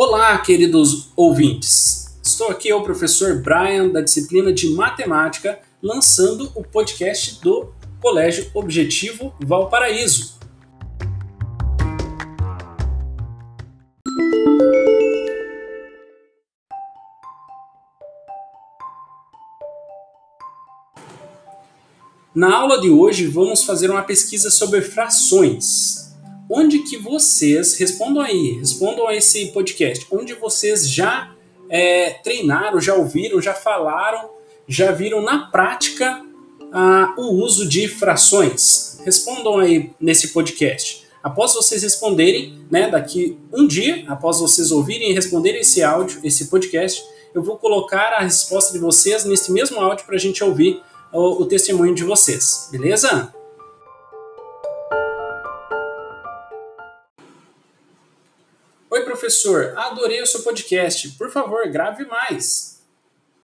Olá, queridos ouvintes. Estou aqui, o professor Brian, da disciplina de Matemática, lançando o podcast do Colégio Objetivo Valparaíso. Na aula de hoje vamos fazer uma pesquisa sobre frações onde que vocês, respondam aí, respondam a esse podcast, onde vocês já é, treinaram, já ouviram, já falaram, já viram na prática ah, o uso de frações. Respondam aí nesse podcast. Após vocês responderem, né, daqui um dia, após vocês ouvirem e responderem esse áudio, esse podcast, eu vou colocar a resposta de vocês nesse mesmo áudio para a gente ouvir o, o testemunho de vocês, beleza? Oi, professor, adorei o seu podcast. Por favor, grave mais.